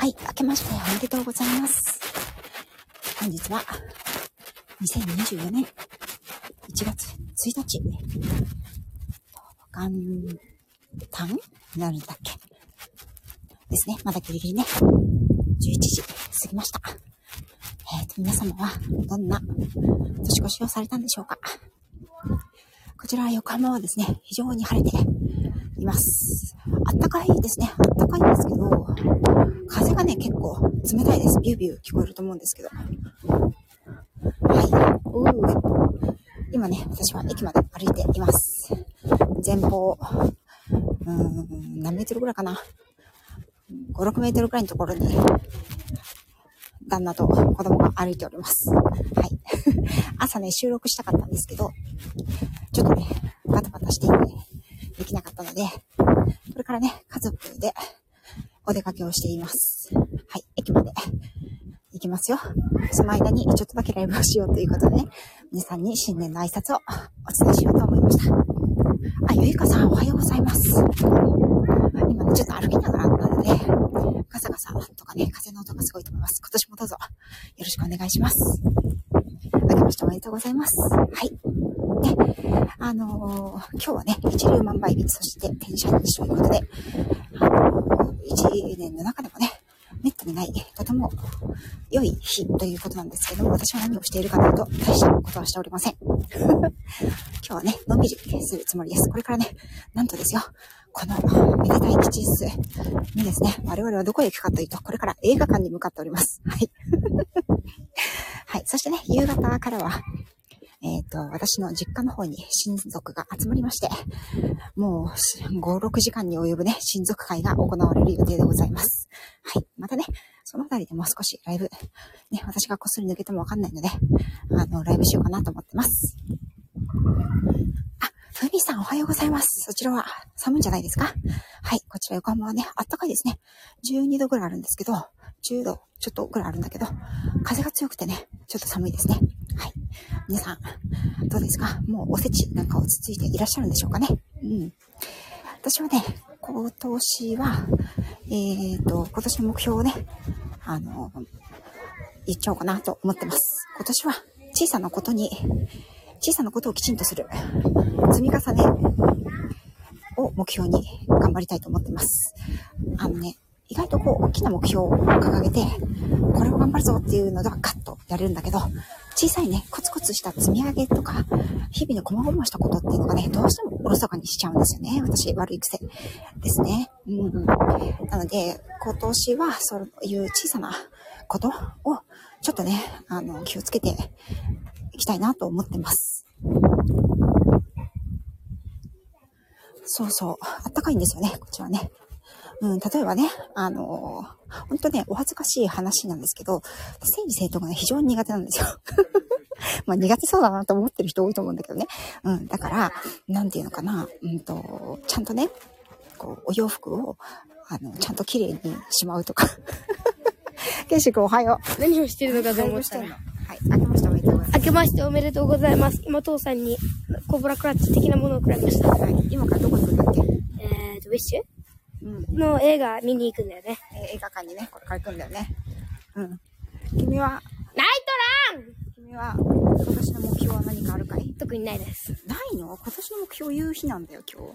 はい、明けましておめでとうございます。本日は、2024年1月1日、元旦になるんだっけですね。まだギリギリね、11時過ぎました。えっ、と、皆様はどんな年越しをされたんでしょうかこちら横浜はですね、非常に晴れています。あったかいですね。あったかいんですけど、風がね、結構冷たいです。ビュービュー聞こえると思うんですけど。はい。うー今ね、私は駅まで歩いています。前方、うーん、何メートルぐらいかな。5、6メートルぐらいのところに、旦那と子供が歩いております。はい。朝ね、収録したかったんですけど、ちょっとね、バタバタしていて、できなかったので、からね、家族でお出かけをしています。はい、駅まで行きますよ。その間にちょっとだけライブをしようということでね、皆さんに新年の挨拶をお伝えしようと思いました。あ、ゆいかさんおはようございます。今ね、ちょっと歩きながらなので、ガサガサとかね、風の音がすごいと思います。今年もどうぞよろしくお願いします。明けましておめでとうございます。はい。あのー今日はね、一粒万倍日、そして天赦日ということで、あのー一年の中でもね、めったにない、とても良い日ということなんですけども、私は何をしているかというと、大したことはしておりません。今日はね、のんびりするつもりです。これからね、なんとですよ、このめでたい吉日にですね、我々はどこへ行くかというと、これから映画館に向かっております。はい。はい。そしてね、夕方からは、えっ、と、私の実家の方に親族が集まりまして、もう5、6時間に及ぶね、親族会が行われる予定でございます。はい。またね、そのあたりでもう少しライブ、ね、私がこっそり抜けてもわかんないので、あの、ライブしようかなと思ってます。あ、ふみさんおはようございます。そちらは寒いんじゃないですか？はい。こちら横浜はね、あったかいですね。12度ぐらいあるんですけど、10度ちょっとぐらいあるんだけど、風が強くてね、ちょっと寒いですね。はい。皆さん、どうですか？もうおせちなんか落ち着いていらっしゃるんでしょうかね？うん。私はね、今年は、えっ、と、今年の目標をね、あの、言っちゃおうかなと思ってます。今年は小さなことに、小さなことをきちんとする。積み重ねを目標に頑張りたいと思ってます。あのね、意外とこう大きな目標を掲げて、これを頑張るぞっていうのではガッとやれるんだけど、小さいね、コツコツした積み上げとか、日々の細々したことっていうのがね、どうしてもおろそかにしちゃうんですよね。私、悪い癖ですね。うん。うんなので、今年はそういう小さなことを、ちょっとね、あの、気をつけていきたいなと思ってます。そうそう。あったかいんですよね、こっちはね。うん、例えばね、あのー、本当ね、お恥ずかしい話なんですけど、整理整頓がね、非常に苦手なんですよ。まあ苦手そうだなと思ってる人多いと思うんだけどね。うん、だから、なんていうのかな、うんと、ちゃんとね、こう、お洋服を、あの、ちゃんと綺麗にしまうとか。ケンシ君おはよう。何をしてるのかと思ったら。はい、あけましておめでとうございます。明けましておめでとうございます。今、父さんにコブラクラッチ的なものをくらいました。はい、今からどこ行くんだっけ？えーと、ウィッシュ？うん。の映画見に行くんだよね。えー映画館にね、これから行くんだよね。うん。君は、ナイトラン君は、今年の目標は何かあるかい？特にないです。ないの？今年の目標言う日なんだよ、今日は。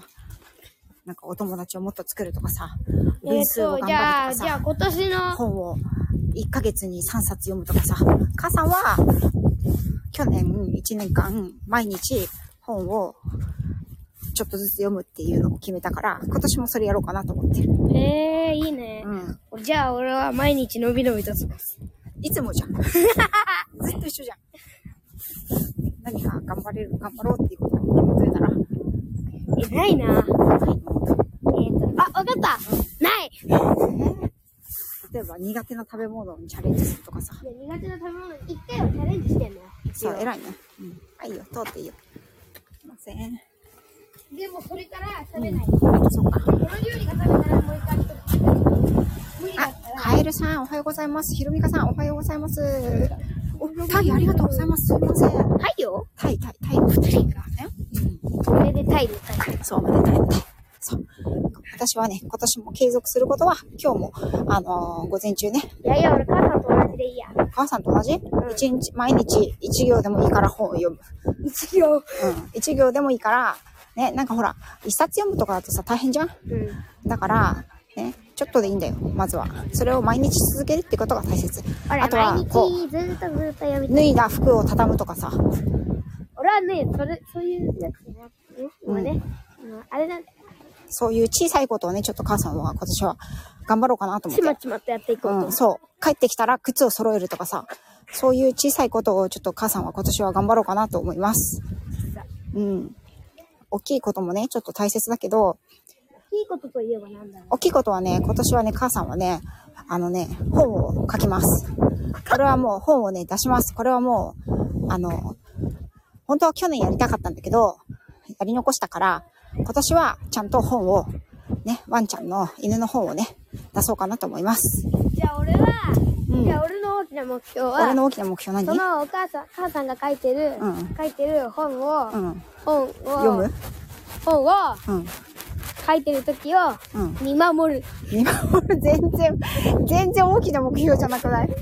なんかお友達をもっと作るとかさ、えーと、分数を頑じゃあ、張るとかさ、じゃあ今年の、本を1ヶ月に3冊読むとかさ、傘は、去年1年間、毎日本をちょっとずつ読むっていうのを決めたから、今年もそれやろうかなと思ってる。えー、いいね。うん。じゃあ俺は毎日のびのびと過ごす。いつもじゃん。ずっと一緒じゃん。何か頑張れる、頑張ろうっていうことを決めといたら、え、ないな。えーと、あ、わかったない例えば苦手な食べ物にチャレンジするとかさ。いや苦手な食べ物に一回はチャレンジしてんだよ。そう、偉いね。うん。はいよ、通っていいよ。すいません。でもそれから食べない。そっか。この料理が食べたらもう一回来る。無理だあった、ら。カエルさん、おはようございます。ひろみかさん、おはようございます。お、タイありがとうございます。すいません。はいよ。タイ、タイ、タイの二人がね。これでタイでタイ。うん。そう、おめでたいね。そう。私はね、今年も継続することは、今日も、あのー午前中ね、いやいや、俺母さんと同じでいいや。母さんと同じ？ん一、日、毎日一行でもいいから本を読む。一行。うん。一行でもいいから、ね、なんかほら、一冊読むとかだとさ、大変じゃん？うん。だから、ね、ちょっとでいいんだよ、まずは。それを毎日続けるってことが大切。俺あとは毎、こ日ずっとずっと読みう、たい。脱いだ服を畳むとかさ、俺はね、それ、そういうやつね。今ね、うんあれなんだよ。そういう小さいことをね、ちょっと母さんは今年は頑張ろうかなと思って。ちまちまとやっていこうとうん、そう。帰ってきたら靴を揃えるとかさ、そういう小さいことをちょっと母さんは今年は頑張ろうかなと思います。うん。大きいこともね、ちょっと大切だけど、いいことといえばなんだろう。大きいことはね、今年はね、母さんはね、あのね、本を書きます。これはもう本をね、出します。これはもう、あの、本当は去年やりたかったんだけど、やり残したから、今年はちゃんと本を、ね、ワンちゃんの犬の本をね、出そうかなと思います。じゃあ俺は、うんじゃあ俺きな目標は、俺の大きな目標何？そのお母さん、母さんが書いてる、うん書いてる本を、うん。本を、読む？本をうん。書いてる時をうん。見守る。見守る、全然、全然大きな目標じゃなくない？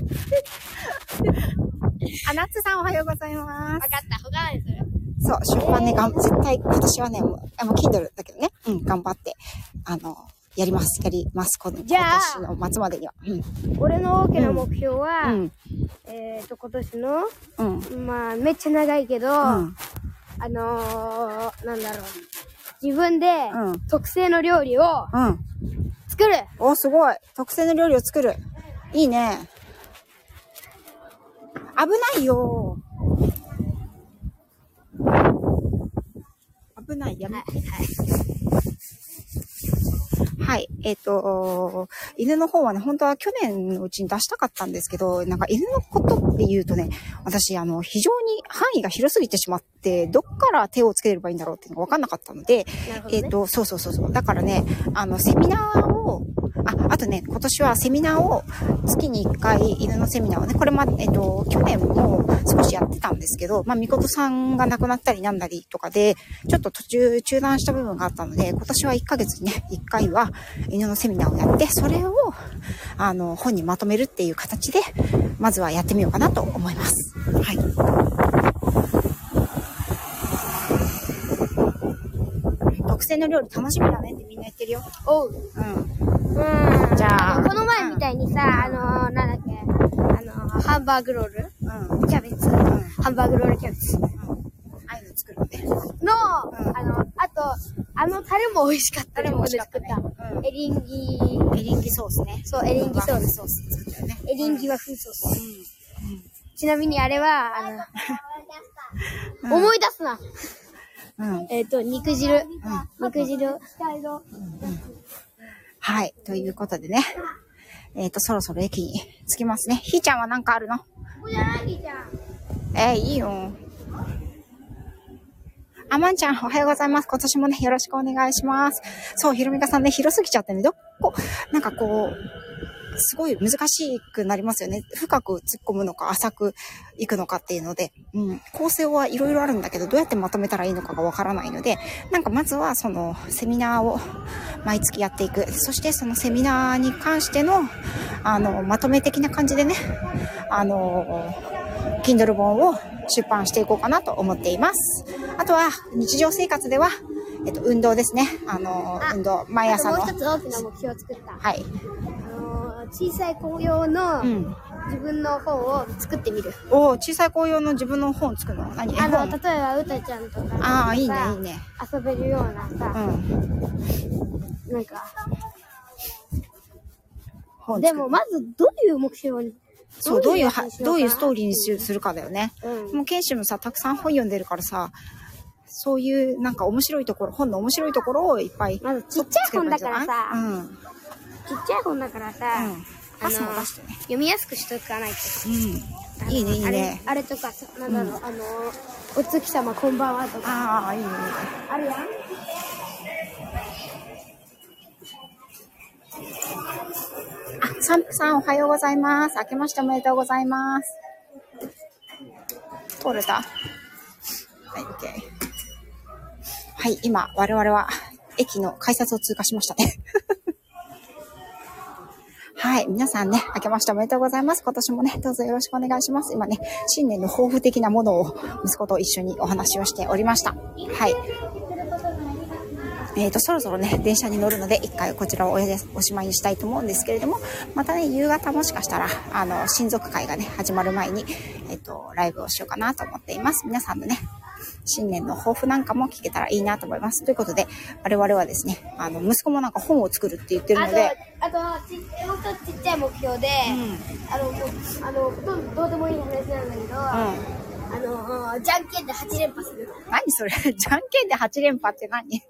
あ、ナッツさんおはようございます。わかった、他ないそれ。そう、出版ね、がん、絶対、今年はね、もう、あもう Kindle だけどね、うん、頑張って、あの、やります、やります、この、じゃあ今年の末までには。うん、俺の大きな目標は、うん、えっ、と、今年の、うん、まあ、めっちゃ長いけど、うん、あのー、なんだろう。自分でうん特製の料理をうん。作る。お、すごい。特製の料理を作る。いいね。危ないよ。危ない、やめて。はい。えっ、と、犬の方はね、本当は去年のうちに出したかったんですけど、なんか犬のことって言うとね、私、あの、非常に範囲が広すぎてしまって、どっから手をつければいいんだろうっていうのが分かんなかったので、ね。えっ、と、そうそうそうそう。だからね、あの、セミナーを、あ、あとね、今年はセミナーを、月に1回犬のセミナーをね、これま、えっ、と、去年も少しやってたんですけど、まあ、みことさんが亡くなったりなんだりとかで、ちょっと途中中断した部分があったので、今年は1ヶ月にね、1回は犬のセミナーをやって、それを、あの、本にまとめるっていう形で、まずはやってみようかなと思います。はい。特製の料理楽しみだねってみんな言ってるよ。おう。うん。うん。じゃあこの前みたいにさ、あのー、なんだっけ、あのー、ハンバーグロールうん。キャベツ。ハンバーグロールキャベツ。の、ああいうの作るのね。あの、あと、あのタレも美味しかった。タレも美味しかったねエリンギ、エリンギソースね。そう、エリンギソース。ソース作ったよね。エリンギ和風ソース。ちなみにあれは、あの、思い出すな。うん。えっ、と、肉汁。肉汁。はい。ということでね。えっ、と、そろそろ駅に着きますね。ひーちゃんは何かあるの？えー、いいよ。あまんちゃん、おはようございます。今年もね、よろしくお願いします。そう、ひろみかさんね、広すぎちゃってね、どこ、なんかこう、すごい難しくなりますよね。深く突っ込むのか、浅くいくのかっていうので、うん、構成はいろいろあるんだけど、どうやってまとめたらいいのかがわからないので、なんかまずはそのセミナーを毎月やっていく。そしてそのセミナーに関しての、あの、まとめ的な感じでね、あの、Kindle 本を出版していこうかなと思っています。あとは、日常生活では、えっと、運動ですね。あの、あ運動、毎朝の。もう一つ大きな目標を作った。はい。あのー、小さい子用のうん。自分の本を作ってみる。おー小さい子用の自分の本作るの？何？絵あの、本例えば、うたちゃんとかああ、いいね、さいいね。遊べるようなうさ、ん。なんか、本作るでも、まずどういう目標にそう、どういうどういうストーリーにしするかだよね。うんもう、ケンシもさ、たくさん本読んでるからさ、そういう、なんか面白いところ、本の面白いところをいっぱい。まずちっちゃい本だからさうん。うん。ちっちゃい本だからさ、パスも出してね。読みやすくしとかないと。うん。いいね、いいね。あれとかさ、なんだろう、あの、お月様こんばんはとか、ああ、いいね、いいね。あるやん。あ、サンプさんおはようございます。明けましておめでとうございます。通れた？はい、OK。はい、今、我々は駅の改札を通過しましたね。はい。皆さんね、明けましておめでとうございます。今年もね、どうぞよろしくお願いします。今ね、新年の抱負的なものを息子と一緒にお話をしておりました。はい。えっ、と、そろそろね、電車に乗るので、一回こちらをおおしまいにしたいと思うんですけれども、またね、夕方もしかしたら、あの、親族会がね、始まる前に、えっ、と、ライブをしようかなと思っています。皆さんのね、新年の抱負なんかも聞けたらいいなと思います。ということで、我々はですね、あの、息子もなんか本を作るって言ってるあとので、、あと、ち本当ちっちゃい目標で、あの、もう、あの、ほとんどどうでもいい話なんだけど、あの、じゃんけんで8連覇する。何それ？じゃんけんで8連覇って何？じゃ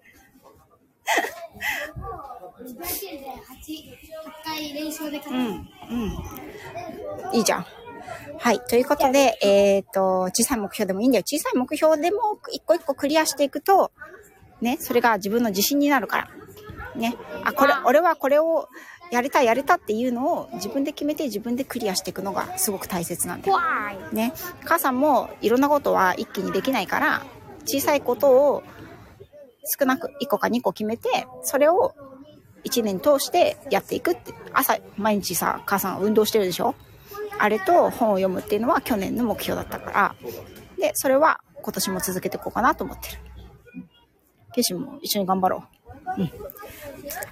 んけんで8、回連勝で勝うん、うん。いいじゃん。はい。ということで、えっ、と、小さい目標でもいいんだよ。小さい目標でも一個一個クリアしていくと、ね、それが自分の自信になるから。ね。あ、これ、俺はこれをやりたい、やりたっていうのを自分で決めて自分でクリアしていくのがすごく大切なんだよ。ね。母さんもいろんなことは一気にできないから、小さいことを少なく1個か2個決めて、それを1年通してやっていくって。朝、毎日さ、母さん運動してるでしょ？あれと本を読むっていうのは去年の目標だったから、で、それは今年も続けていこうかなと思ってる。うんケイシも一緒に頑張ろう。うん。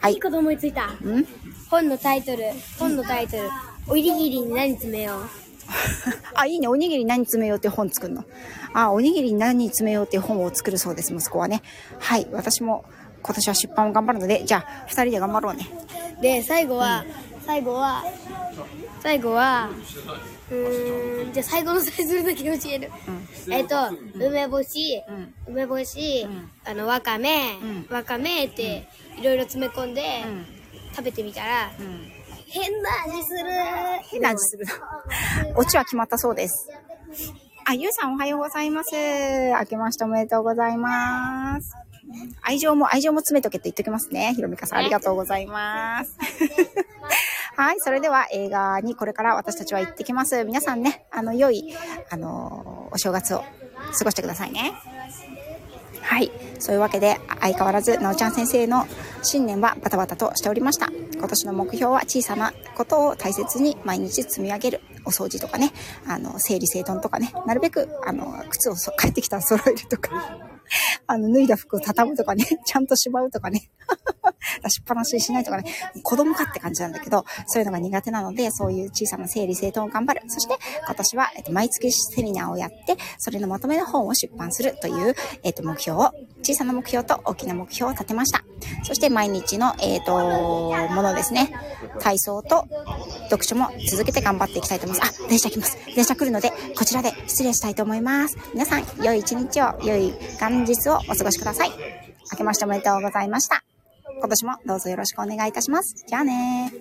はいいい。こと思いついた。うん？本のタイトル、本のタイトル、おにぎりに何詰めよう。あ、いいね。おにぎり何詰めようって本作るの。あ、おにぎり何詰めようって本を作るそうです、息子はね。はい。私も今年は出版を頑張るので、じゃあ、二人で頑張ろうね。で、最後は、最後は、最後は、うーん、じゃあ最後のタイトルだけ教える。えっと、梅干し、うん梅干し、んあの、わかめ、うんわかめって、いろいろ詰め込んで、うん。食べてみたら、うん。変な味する。変な味するの。オチは決まったそうです。あ、ゆうさんおはようございます。明けましておめでとうございます。愛情も、愛情も詰めとけって言っときますね。ひろみかさんありがとうございます。はい、それでは映画にこれから私たちは行ってきます。皆さんね、あの、良い、あの、お正月を過ごしてくださいね。はい。そういうわけで、相変わらず、なおちゃん先生の新年はバタバタとしておりました。今年の目標は小さなことを大切に毎日積み上げる。お掃除とかね、あの、整理整頓とかね、なるべく、あの、靴をそ帰ってきたら揃えるとか、あの、脱いだ服を畳むとかね、ちゃんとしまうとかね、出しっぱなしにしないとかね、子供かって感じなんだけど、そういうのが苦手なので、そういう小さな整理整頓を頑張る。そして、今年は、えっと、毎月セミナーをやって、それのまとめの本を出版するという、えっと、目標を、小さな目標と大きな目標を立てました。そして、毎日の、えっと、ものですね。体操と読書も続けて頑張っていきたいと思います。あ、電車来ます。電車来るので、こちらで失礼したいと思います。皆さん、良い一日を、良い元日をお過ごしください。明けましておめでとうございました。今年もどうぞよろしくお願いいたします。じゃあね。